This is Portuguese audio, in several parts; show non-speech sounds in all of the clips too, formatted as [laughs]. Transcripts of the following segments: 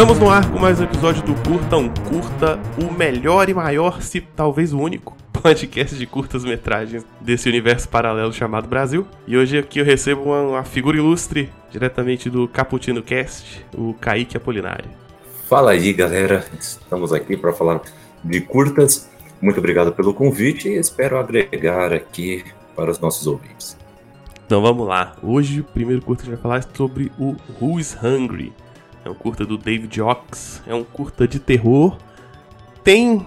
Estamos no ar com mais um episódio do Curta um Curta, o melhor e maior, se talvez o único, [laughs] podcast de curtas metragens desse universo paralelo chamado Brasil. E hoje aqui eu recebo uma, uma figura ilustre, diretamente do Caputino Cast, o Kaique Apolinário. Fala aí, galera. Estamos aqui para falar de curtas. Muito obrigado pelo convite e espero agregar aqui para os nossos ouvintes. Então vamos lá. Hoje o primeiro curta que a gente vai falar é sobre o Who's Hungry. É um curta do David Ox. É um curta de terror. Tem.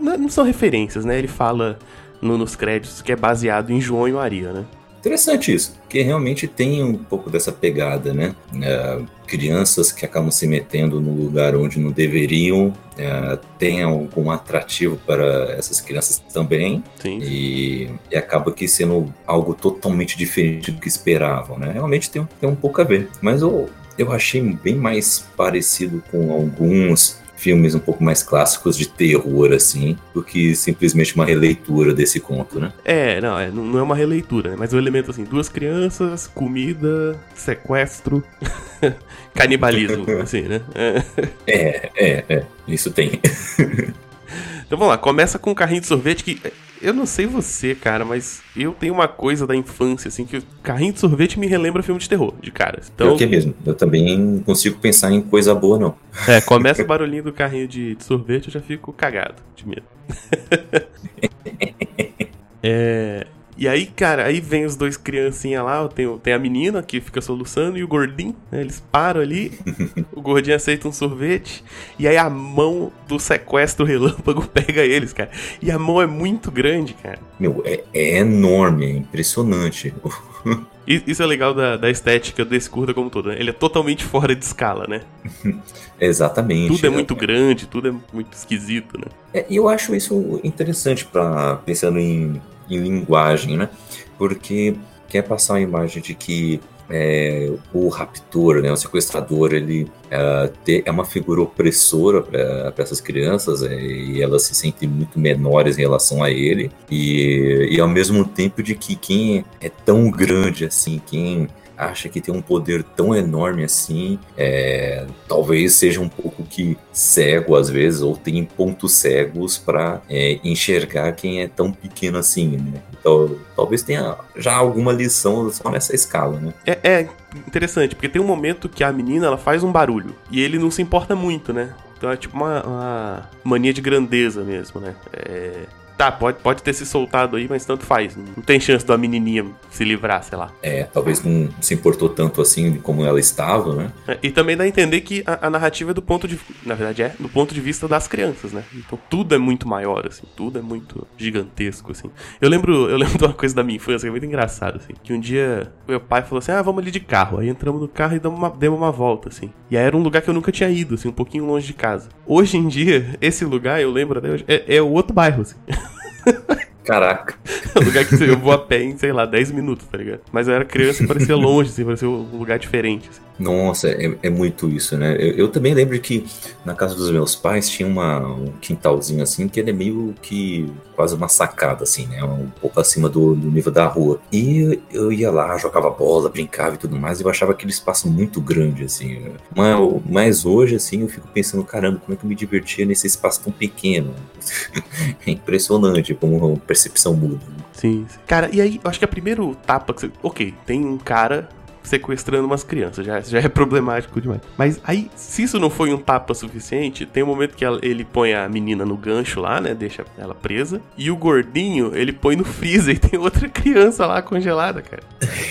Não são referências, né? Ele fala no, nos créditos que é baseado em João e Maria, né? Interessante isso, porque realmente tem um pouco dessa pegada, né? É, crianças que acabam se metendo no lugar onde não deveriam, é, tem algum atrativo para essas crianças também, Sim. E, e acaba que sendo algo totalmente diferente do que esperavam, né? Realmente tem, tem um pouco a ver, mas eu, eu achei bem mais parecido com alguns filmes um pouco mais clássicos de terror, assim, do que simplesmente uma releitura desse conto, né? É, não, é, não é uma releitura, né? Mas o elemento, assim, duas crianças, comida, sequestro, [laughs] canibalismo, [laughs] assim, né? É, é, é, isso tem. [laughs] então vamos lá, começa com um carrinho de sorvete que eu não sei você, cara, mas eu tenho uma coisa da infância, assim, que carrinho de sorvete me relembra filme de terror, de cara. Então... que é mesmo. Eu também não consigo pensar em coisa boa, não. É, começa o barulhinho do carrinho de, de sorvete, eu já fico cagado de medo. [laughs] é, e aí, cara, aí vem os dois criancinhas lá, tem, tem a menina que fica soluçando e o gordinho, né, eles param ali, [laughs] o gordinho aceita um sorvete, e aí a mão do sequestro relâmpago [laughs] pega eles, cara. E a mão é muito grande, cara. Meu, é, é enorme, é impressionante. [laughs] Isso é legal da, da estética desse curta como todo, né? Ele é totalmente fora de escala, né? Exatamente. Tudo é muito grande, tudo é muito esquisito, né? É, e eu acho isso interessante para pensando em em linguagem, né? Porque quer passar a imagem de que é, o raptor, né, o sequestrador, ele é, é uma figura opressora para essas crianças é, e elas se sentem muito menores em relação a ele e, e ao mesmo tempo de que quem é tão grande assim, quem acha que tem um poder tão enorme assim, é, talvez seja um que cego às vezes, ou tem pontos cegos para é, enxergar quem é tão pequeno assim, né? Então, talvez tenha já alguma lição só nessa escala, né? É, é interessante, porque tem um momento que a menina ela faz um barulho e ele não se importa muito, né? Então é tipo uma, uma mania de grandeza mesmo, né? É, tá, pode, pode ter se soltado aí, mas tanto faz. Não tem chance da menininha se livrar, sei lá. É, talvez não se importou tanto assim como ela estava, né? É, e também dá a entender que a, a, narrativa é do ponto de. Na verdade, é do ponto de vista das crianças, né? Então tudo é muito maior, assim, tudo é muito gigantesco, assim. Eu lembro, eu lembro [laughs] de uma coisa da minha infância que é muito engraçado, assim. Que um dia meu pai falou assim: ah, vamos ali de carro. Aí entramos no carro e demos uma, demos uma volta, assim. E aí era um lugar que eu nunca tinha ido, assim, um pouquinho longe de casa. Hoje em dia, [laughs] esse lugar, eu lembro até hoje, é, é o outro bairro, assim. [laughs] Caraca. [laughs] É um lugar que eu vou a pé em, sei lá, 10 minutos, tá ligado? Mas eu era criança e parecia longe, assim, parecia um lugar diferente. Assim. Nossa, é, é, muito isso, né? Eu, eu, também lembro que na casa dos meus pais tinha uma, um quintalzinho assim, que ele é meio que quase uma sacada, assim, né? Um pouco acima do, do nível da rua. E eu ia lá, jogava bola, brincava e tudo mais, e eu achava aquele espaço muito grande, assim. Mas, mas hoje, assim, eu fico pensando, caramba, como é que eu me divertia nesse espaço tão pequeno? [laughs] é impressionante como percepção muda. Sim, sim. Cara, e aí, eu acho que a primeiro tapa que você. Ok, tem um cara sequestrando umas crianças. Já, já é problemático demais. Mas aí, se isso não foi um tapa suficiente, tem um momento que ela, ele põe a menina no gancho lá, né? Deixa ela presa. E o gordinho, ele põe no freezer e tem outra criança lá congelada, cara.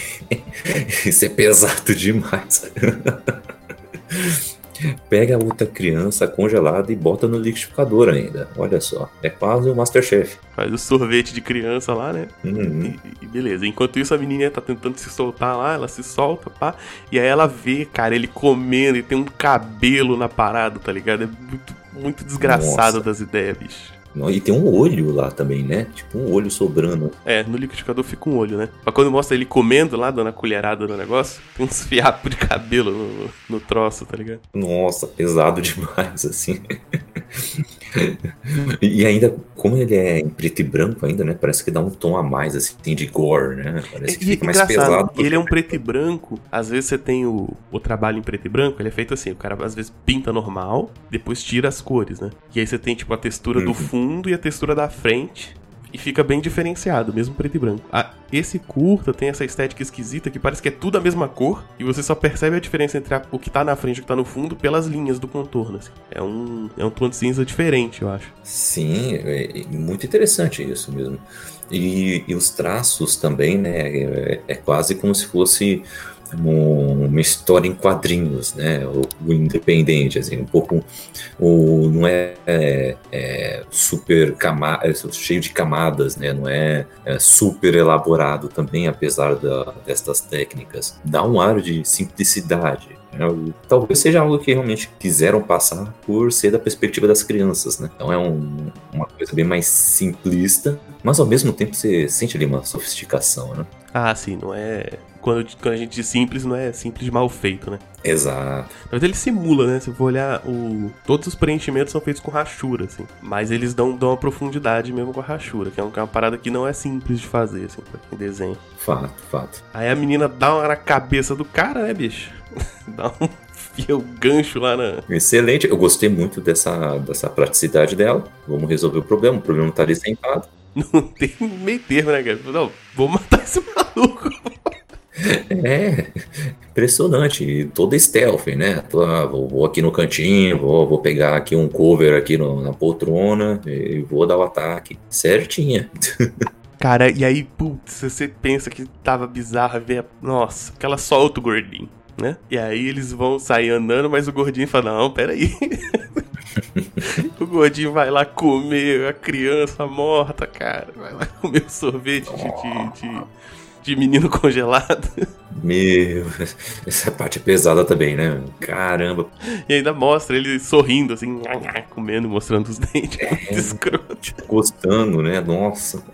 [laughs] isso é pesado demais. Pega a outra criança congelada e bota no liquidificador ainda. Olha só, é quase o Masterchef. Faz o sorvete de criança lá, né? Uhum. E, e, beleza. Enquanto isso, a menina tá tentando se soltar lá, ela se solta, pá. E aí ela vê, cara, ele comendo e tem um cabelo na parada, tá ligado? É muito, muito desgraçado Nossa. das ideias, bicho. E tem um olho lá também, né? Tipo um olho sobrando. É, no liquidificador fica um olho, né? Mas quando mostra ele comendo lá, dando a colherada no negócio, tem uns fiapos de cabelo no, no troço, tá ligado? Nossa, pesado [laughs] demais, assim. E ainda, como ele é em preto e branco ainda, né? Parece que dá um tom a mais, assim, de gore, né? Parece que E- fica mais engraçado, pesado. Ele é um preto e branco. Às vezes você tem o, o trabalho em preto e branco, ele é feito assim: o cara às vezes pinta normal, depois tira as cores, né? E aí você tem, tipo, a textura do Uhum. fundo e a textura da frente. E fica bem diferenciado, mesmo preto e branco. Ah, esse curta tem essa estética esquisita que parece que é tudo a mesma cor. E você só percebe a diferença entre a- o que tá na frente e o que tá no fundo pelas linhas do contorno. assim. É um, é um tom de cinza diferente, eu acho. Sim, é, é muito interessante isso mesmo. E, e os traços também, né? É, é quase como se fosse um- uma história em quadrinhos, né? O, o independente, assim, um pouco. O, não é, é, é super cama, é cheio de camadas, né? Não é, é super elaborado também, apesar da, destas técnicas. Dá um ar de simplicidade. né? Talvez seja algo que realmente quiseram passar por ser da perspectiva das crianças, né? Então é um- uma coisa bem mais simplista, mas ao mesmo tempo você sente ali uma sofisticação, né? Ah, sim, não é. Quando, quando a gente diz simples, não é simples de mal feito, né? Exato. Na verdade, ele simula, né? Se eu for olhar, o... todos os preenchimentos são feitos com rachura, assim. Mas eles dão, dão uma profundidade mesmo com a rachura, que é, é uma parada que não é simples de fazer, assim, pra quem desenha. Fato, fato. Aí a menina dá uma na cabeça do cara, né, bicho? [laughs] dá um. Fia o gancho lá na. Excelente. Eu gostei muito dessa, dessa praticidade dela. Vamos resolver o problema. O problema tá ali sentado. Não tem meio termo, né, cara? Não, vou matar esse maluco. É, impressionante. E toda stealth, né? Tô, vou, vou aqui no cantinho, vou, vou pegar aqui um cover aqui no- na poltrona e vou dar o ataque. Certinha. [laughs] Cara, e aí, putz, você pensa que tava bizarro ver. Nossa, que ela solta o gordinho, né? E aí eles vão sair andando, mas o gordinho fala: Não, peraí. [laughs] o gordinho vai lá comer a criança morta, cara. Vai lá comer o sorvete de, de, de, de menino [laughs] congelado. Meu, essa parte é pesada também, né? Caramba. E ainda mostra ele sorrindo, assim, comendo, mostrando os [laughs] dentes. Muito escroto. Gostando, né? Nossa. [laughs]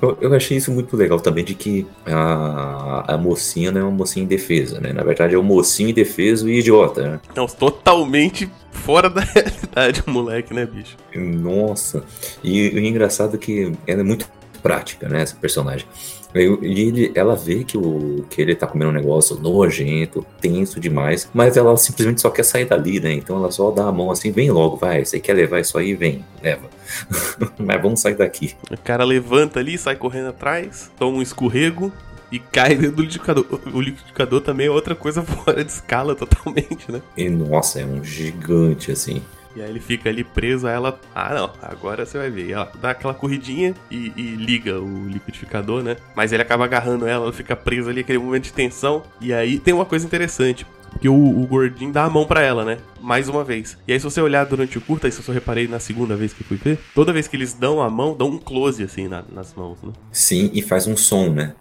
Eu, eu achei isso muito legal também de que a, a mocinha não é uma mocinha indefesa, né? Na verdade é um mocinho indefeso e idiota, né? Não, totalmente fora da realidade o moleque, né, bicho? Nossa. E o engraçado é que ela é muito prática, né? Essa personagem. E ele, ela vê que, o, que ele tá comendo um negócio nojento, tenso demais, mas ela simplesmente só quer sair dali, né? Então ela só dá a mão assim, vem logo, vai, você quer levar isso aí? Vem, leva. [laughs] mas vamos sair daqui. O cara levanta ali, sai correndo atrás, toma um escorrego e cai dentro do liquidificador. O liquidificador também é outra coisa [laughs] fora de escala totalmente, né? E nossa, é um gigante assim. E aí ele fica ali preso a ela. Ah, não, agora você vai ver. E dá aquela corridinha e, e liga o liquidificador, né? Mas ele acaba agarrando ela, ela fica presa ali, aquele momento de tensão. E aí tem uma coisa interessante. Porque o, o gordinho dá a mão pra ela, né? Mais uma vez. E aí, se você olhar durante o curta, isso eu só reparei na segunda vez que fui ver. Toda vez que eles dão a mão, dão um close assim na- nas mãos, né? Sim, e faz um som, né?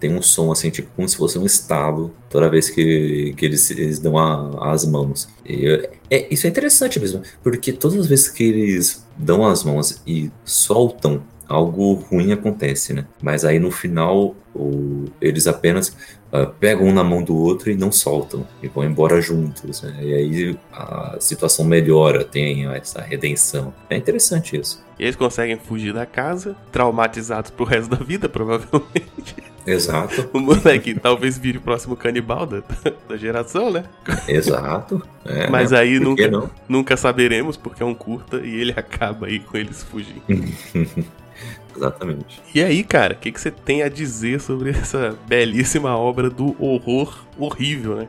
Tem um som assim, tipo, como se fosse um estalo toda vez que, que eles, eles dão a- as mãos. E, é, isso é interessante mesmo, porque todas as vezes que eles dão as mãos e soltam, algo ruim acontece, né? Mas aí no final, o- eles apenas ah, pegam um na mão do outro e não soltam, e vão embora juntos. né? E aí a situação melhora, tem essa redenção. É interessante isso. E eles conseguem fugir da casa, traumatizados pro resto da vida, provavelmente. Exato, O moleque talvez vire o próximo canibal da, da geração, né? exato. É, Mas né? aí Por que nunca, nunca saberemos, porque é um curta e ele acaba aí com eles fugindo. [laughs] Exatamente. E aí, cara, o que, que você tem a dizer sobre essa belíssima obra do horror horrível, né?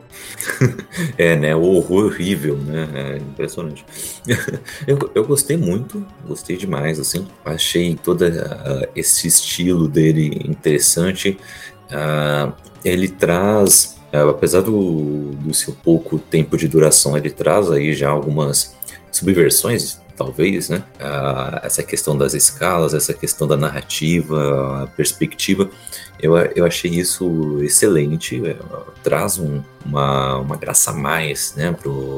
[laughs] É, né? O horror horrível, né? É impressionante. [laughs] eu, eu gostei muito, gostei demais, assim. Achei todo ah, esse estilo dele interessante. Ah, ele traz, ah, apesar do, do seu pouco tempo de duração, ele traz aí já algumas subversões, talvez, né? Essa questão das escalas, essa questão da narrativa, a perspectiva. Eu, eu achei isso excelente, é, traz um, uma, uma graça a mais né,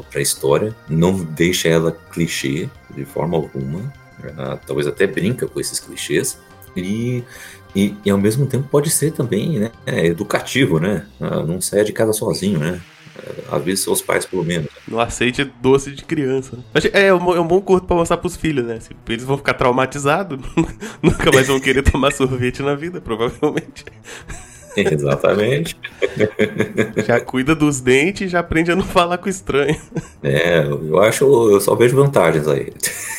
para a história, não deixa ela clichê de forma alguma, ah, talvez até brinca com esses clichês, e, e, e ao mesmo tempo pode ser também né, educativo, né? Ah, não saia de casa sozinho, né? Às vezes seus pais, pelo menos. Não aceite doce de criança. Mas é, é, um, é um bom curto pra mostrar pros filhos, né? Assim, eles vão ficar traumatizados, [laughs] nunca mais vão querer tomar [laughs] sorvete na vida, provavelmente. [laughs] Exatamente. Já cuida dos dentes e já aprende a não falar com estranho. É, eu acho, eu só vejo vantagens aí.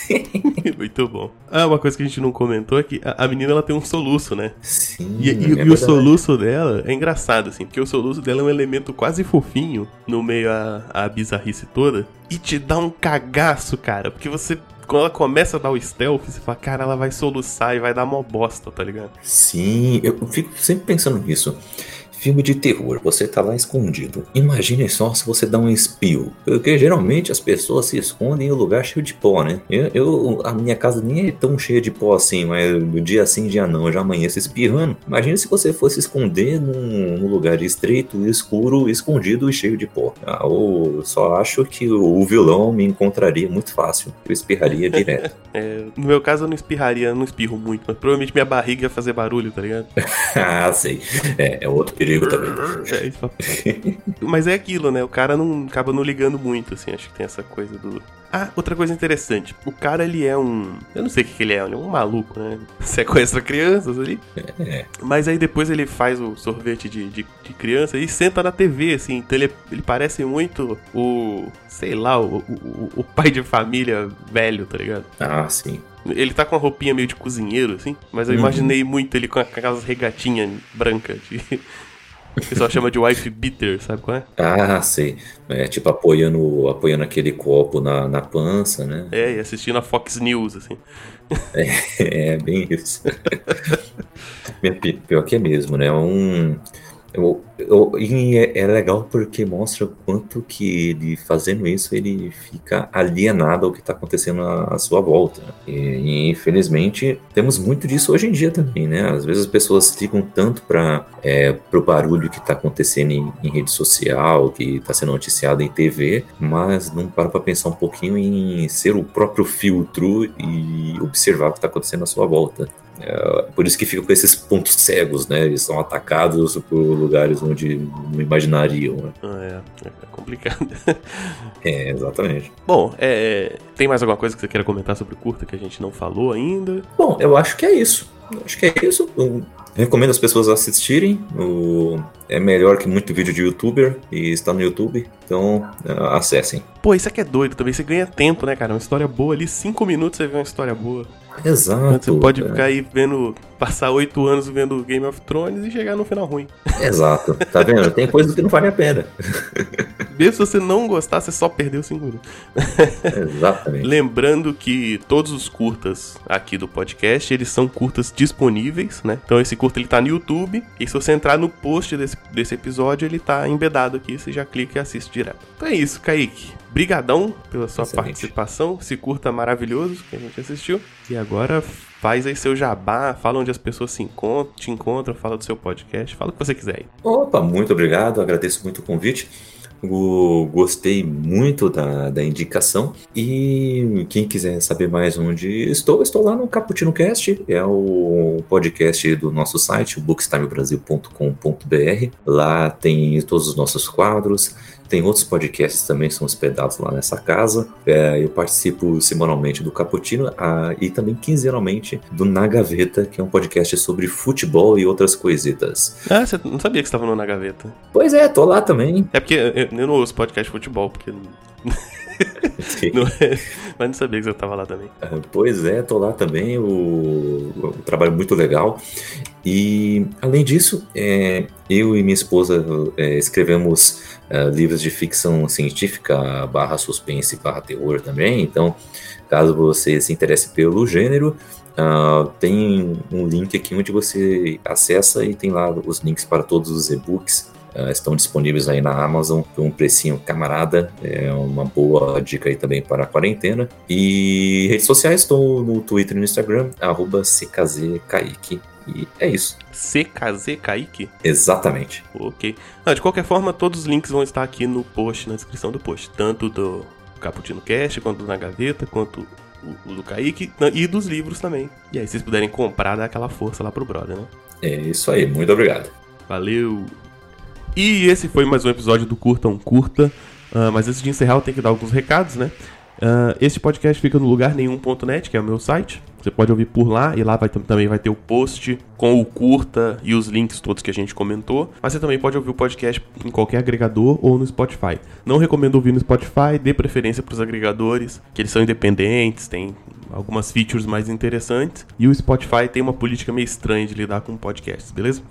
[laughs] Muito bom. Ah, uma coisa que a gente não comentou é que a, a menina ela tem um soluço, né? Sim. E, e- é e o soluço dela é engraçado, assim, porque o soluço dela é um elemento quase fofinho no meio a, a bizarrice toda. E te dá um cagaço, cara. Porque você. Quando ela começa a dar o stealth, você fala, cara, ela vai soluçar e vai dar mó bosta, tá ligado? Sim, eu fico sempre pensando nisso. Filme de terror, você tá lá escondido. Imagine só se você dá um espio. Porque geralmente as pessoas se escondem em um lugar cheio de pó, né? Eu, eu- a minha casa nem é tão cheia de pó assim, mas dia sim, dia não, eu já amanheço espirrando. Imagine se você fosse esconder num, num lugar estreito, escuro, escondido e cheio de pó. Ah, eu só acho que o, vilão me encontraria muito fácil. Eu espirraria direto. [laughs] É, no meu caso, eu não espirraria, não espirro muito, mas provavelmente minha barriga ia fazer barulho, tá ligado? [laughs] ah, sei. É, é outro perigo também. É, isso Mas é aquilo, né? O cara não acaba não ligando muito, assim. Acho que tem essa coisa do. Ah, outra coisa interessante. O cara, ele é um. Eu não sei o que, que ele é, ele é um maluco, né? Sequestra crianças ali. É. Mas aí depois ele faz o sorvete de, de, de criança e senta na TV, assim. Então ele, ele parece muito o. Sei lá, o, o, o pai de família velho, tá ligado? Ah, sim. Ele tá com uma roupinha meio de cozinheiro, assim. Mas eu Uhum. imaginei muito ele com aquelas regatinhas brancas de. O pessoal chama de wife beater, sabe qual é? Ah, sei. É tipo apoiando, apoiando aquele copo na, na pança, né? É, e assistindo a Fox News, assim. É, [laughs] bem isso. [laughs] Pi- pi- Pior que é mesmo, né? Um. Eu- eu- e é, é legal porque mostra o quanto que ele fazendo isso ele fica alienado ao que está acontecendo à, à sua volta. E, e, infelizmente temos muito disso hoje em dia também, né? Às vezes as pessoas ficam tanto para é, pro barulho que está acontecendo em, em rede social, que está sendo noticiado em TV, mas não param para pensar um pouquinho em ser o próprio filtro e observar o que está acontecendo à sua volta. É, por isso que fica com esses pontos cegos, né? Eles são atacados por lugares onde não imaginariam. Né? Ah, é, é complicado. [laughs] É, exatamente. Bom, é, tem mais alguma coisa que você queira comentar sobre o curta que a gente não falou ainda? Bom, eu acho que é isso. Eu acho que é isso. Eu recomendo as pessoas assistirem. O- É melhor que muito vídeo de youtuber e está no YouTube. Então, ah, acessem. Pô, isso aqui é doido também. Você ganha tempo, né, cara? Uma história boa ali, cinco minutos você vê uma história boa. Exato. Você pode é, ficar aí vendo, passar oito anos vendo Game of Thrones e chegar no final ruim. Exato. Tá vendo? Tem coisas que não vale a pena. [laughs] Mesmo se você não gostar, você só perdeu cinco minutos. [laughs] Exatamente. Lembrando que todos os curtas aqui do podcast, eles são curtas disponíveis, né? Então esse curta ele tá no YouTube e se você entrar no post desse, desse episódio, ele tá embedado aqui, você já clica e assiste direto. Então é isso, Kaique. Brigadão pela sua Excelente. participação, esse curta maravilhoso que a gente assistiu. E agora faz aí seu jabá, fala onde as pessoas se encontram, te encontram, fala do seu podcast, fala o que você quiser aí. Opa, muito obrigado, agradeço muito o convite. Eu gostei muito da, da indicação. E quem quiser saber mais onde estou, estou lá no Caputino Cast, é o podcast do nosso site, o bookstimebrasil.com.br. Lá tem todos os nossos quadros. Tem outros podcasts também que são hospedados lá nessa casa. É, eu participo semanalmente do Caputino e também quinzenalmente do Na Gaveta, que é um podcast sobre futebol e outras coisitas. Ah, você não sabia que você estava no Na Gaveta. Pois é, tô lá também. É porque eu, eu não ouço podcast de futebol, porque. Não- é- mas não sabia que você tava lá também. Ah, Pois é, tô lá também, o, o trabalho muito legal. E além disso, é, eu e minha esposa é, escrevemos ah, livros de ficção científica barra suspense barra terror também. Então, caso você se interesse pelo gênero, ah, tem um link aqui onde você acessa e tem lá os links para todos os e-books. Ah, estão disponíveis aí na Amazon por um precinho camarada. É uma boa dica aí também para a quarentena. E redes sociais, estou no Twitter e no Instagram, arroba CKZKaique. E é isso. CKZ Kaique? Exatamente. Ok. Ah, de qualquer forma, todos os links vão estar aqui no post, na descrição do post. Tanto do Caputino Cast, quanto Na Gaveta, quanto o, o do Kaique e dos livros também. E aí, se vocês puderem comprar, dá aquela força lá pro brother, né? É isso aí. Muito obrigado. Valeu! E esse foi mais um episódio do Curta um Curta. Uh, mas antes de encerrar, eu tenho que dar alguns recados, né? Uh, este podcast fica no lugar nenhum.net, que é o meu site. Você pode ouvir por lá e lá vai, também vai ter o post com o curta e os links todos que a gente comentou. Mas você também pode ouvir o podcast em qualquer agregador ou no Spotify. Não recomendo ouvir no Spotify, dê preferência para os agregadores, que eles são independentes, tem algumas features mais interessantes. E o Spotify tem uma política meio estranha de lidar com podcasts, beleza?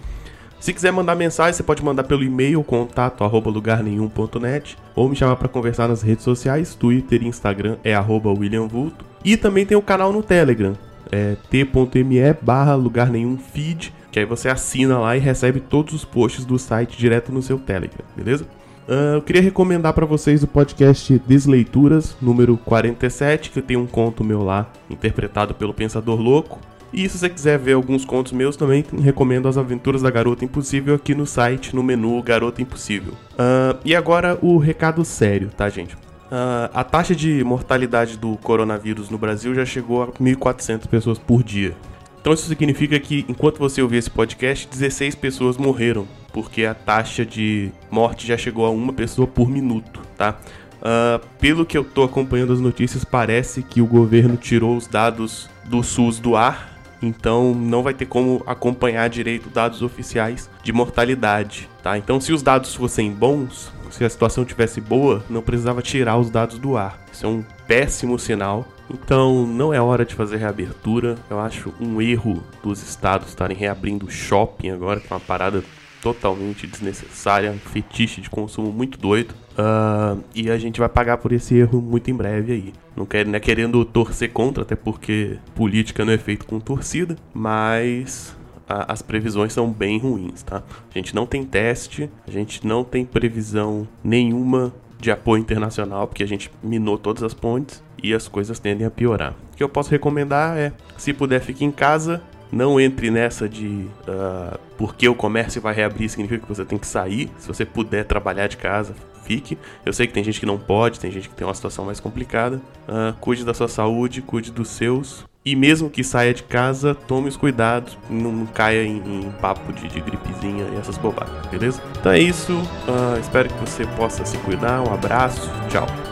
Se quiser mandar mensagem, você pode mandar pelo e-mail contato arroba lugarnenhum.net ou me chamar para conversar nas redes sociais, Twitter e Instagram é arroba William Vulto. E também tem o canal no Telegram, é t.me barra lugar nenhum feed, que aí você assina lá e recebe todos os posts do site direto no seu Telegram, beleza? Uh, eu queria recomendar para vocês o podcast Desleituras, número 47, que tem um conto meu lá, interpretado pelo Pensador Louco. E se você quiser ver alguns contos meus também, recomendo As Aventuras da Garota Impossível aqui no site, no menu Garota Impossível. Uh, e agora o recado sério, tá, gente? Uh, a taxa de mortalidade do coronavírus no Brasil já chegou a 1.400 pessoas por dia. Então isso significa que enquanto você ouvir esse podcast, 16 pessoas morreram, porque a taxa de morte já chegou a uma pessoa por minuto, tá? Uh, pelo que eu tô acompanhando as notícias, parece que o governo tirou os dados do SUS do ar então não vai ter como acompanhar direito dados oficiais de mortalidade, tá? Então se os dados fossem bons, se a situação tivesse boa, não precisava tirar os dados do ar. Isso é um péssimo sinal. Então não é hora de fazer reabertura. Eu acho um erro dos estados estarem reabrindo shopping agora, que é uma parada totalmente desnecessária, um fetiche de consumo muito doido. Uh, e a gente vai pagar por esse erro muito em breve aí. Não, quer, é querendo torcer contra, até porque política não é feito com torcida, mas a, as previsões são bem ruins, tá? A gente não tem teste, a gente não tem previsão nenhuma de apoio internacional, porque a gente minou todas as pontes e as coisas tendem a piorar. O que eu posso recomendar é, se puder, fique em casa, não entre nessa de uh, porque o comércio vai reabrir significa que você tem que sair. Se você puder trabalhar de casa, fique. Eu sei que tem gente que não pode, tem gente que tem uma situação mais complicada. Uh, cuide da sua saúde, cuide dos seus. E mesmo que saia de casa, tome os cuidados, não caia em, em papo de, de, gripezinha e essas bobagens, beleza? Então é isso, uh, espero que você possa se cuidar. Um abraço, tchau.